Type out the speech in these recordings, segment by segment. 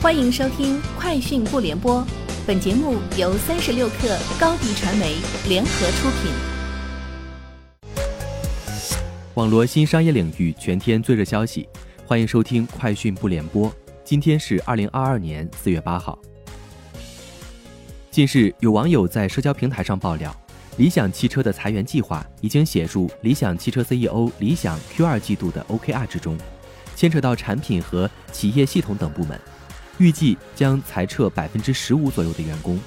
欢迎收听《快讯不联播》，本节目由三十六克高低传媒联合出品。网络新商业领域全天最热消息，欢迎收听《快讯不联播》。今天是二零二二年四月八号。近日，有网友在社交平台上爆料，理想汽车的裁员计划已经写入理想汽车 CEO 理想 Q 二季度的 OKR 之中，牵扯到产品和企业系统等部门。预计将裁撤百分之十五左右的员工。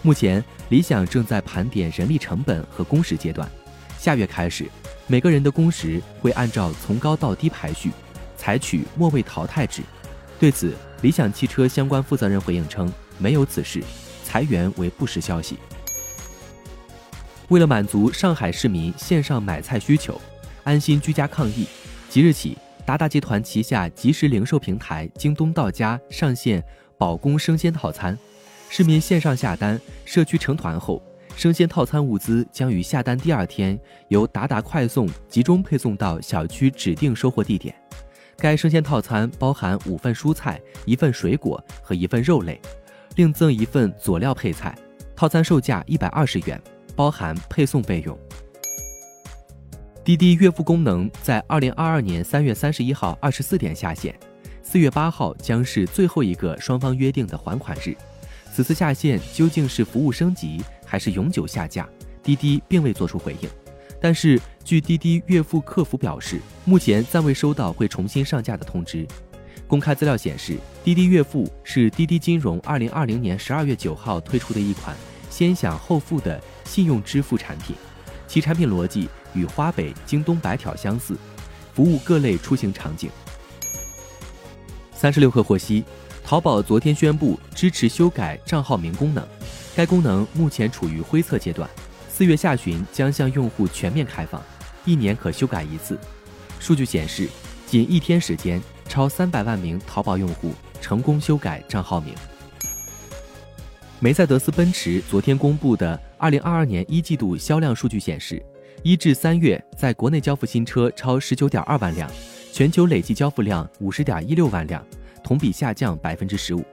目前，理想正在盘点人力成本和工时阶段。下月开始，每个人的工时会按照从高到低排序，采取末位淘汰制。对此，理想汽车相关负责人回应称，没有此事，裁员为不实消息。为了满足上海市民线上买菜需求，安心居家抗疫，即日起。达达集团旗下即时零售平台京东到家上线保供生鲜套餐，市民线上下单，社区成团后，生鲜套餐物资将于下单第二天由达达快送集中配送到小区指定收货地点。该生鲜套餐包含五份蔬菜、一份水果和一份肉类，另赠一份佐料配菜。套餐售价一百二十元，包含配送费用。滴滴月付功能在二零二二年三月三十一号二十四点下线，四月八号将是最后一个双方约定的还款日。此次下线究竟是服务升级还是永久下架？滴滴并未作出回应。但是，据滴滴月付客服表示，目前暂未收到会重新上架的通知。公开资料显示，滴滴月付是滴滴金融二零二零年十二月九号推出的一款先享后付的信用支付产品，其产品逻辑。与花呗、京东白条相似，服务各类出行场景。三十六氪获悉，淘宝昨天宣布支持修改账号名功能，该功能目前处于灰测阶段，四月下旬将向用户全面开放，一年可修改一次。数据显示，仅一天时间，超三百万名淘宝用户成功修改账号名。梅赛德斯奔驰昨天公布的二零二二年一季度销量数据显示。一至三月，在国内交付新车超十九点二万辆，全球累计交付量五十点一六万辆，同比下降百分之十五。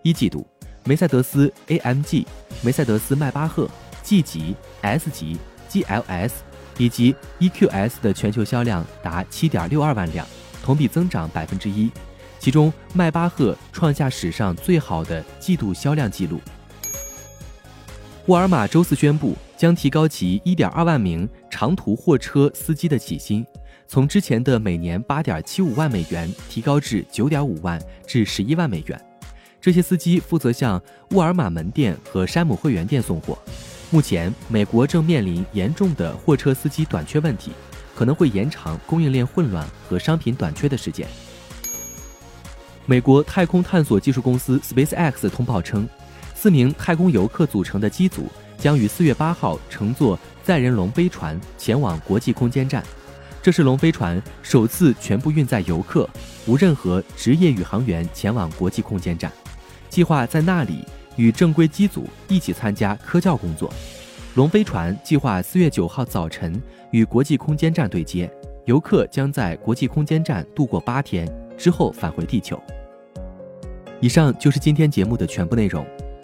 一季度，梅赛德斯 AMG、梅赛德斯迈巴赫、G 级、S 级、GLS 以及 EQS 的全球销量达七点六二万辆，同比增长百分之一。其中，迈巴赫创下史上最好的季度销量纪录。沃尔玛周四宣布，将提高其1.2万名长途货车司机的起薪，从之前的每年8.75万美元提高至9.5万至11万美元。这些司机负责向沃尔玛门店和山姆会员店送货。目前，美国正面临严重的货车司机短缺问题，可能会延长供应链混乱和商品短缺的时间。美国太空探索技术公司 SpaceX 通报称。四名太空游客组成的机组将于四月八号乘坐载人龙飞船前往国际空间站，这是龙飞船首次全部运载游客，无任何职业宇航员前往国际空间站。计划在那里与正规机组一起参加科教工作。龙飞船计划四月九号早晨与国际空间站对接，游客将在国际空间站度过八天，之后返回地球。以上就是今天节目的全部内容。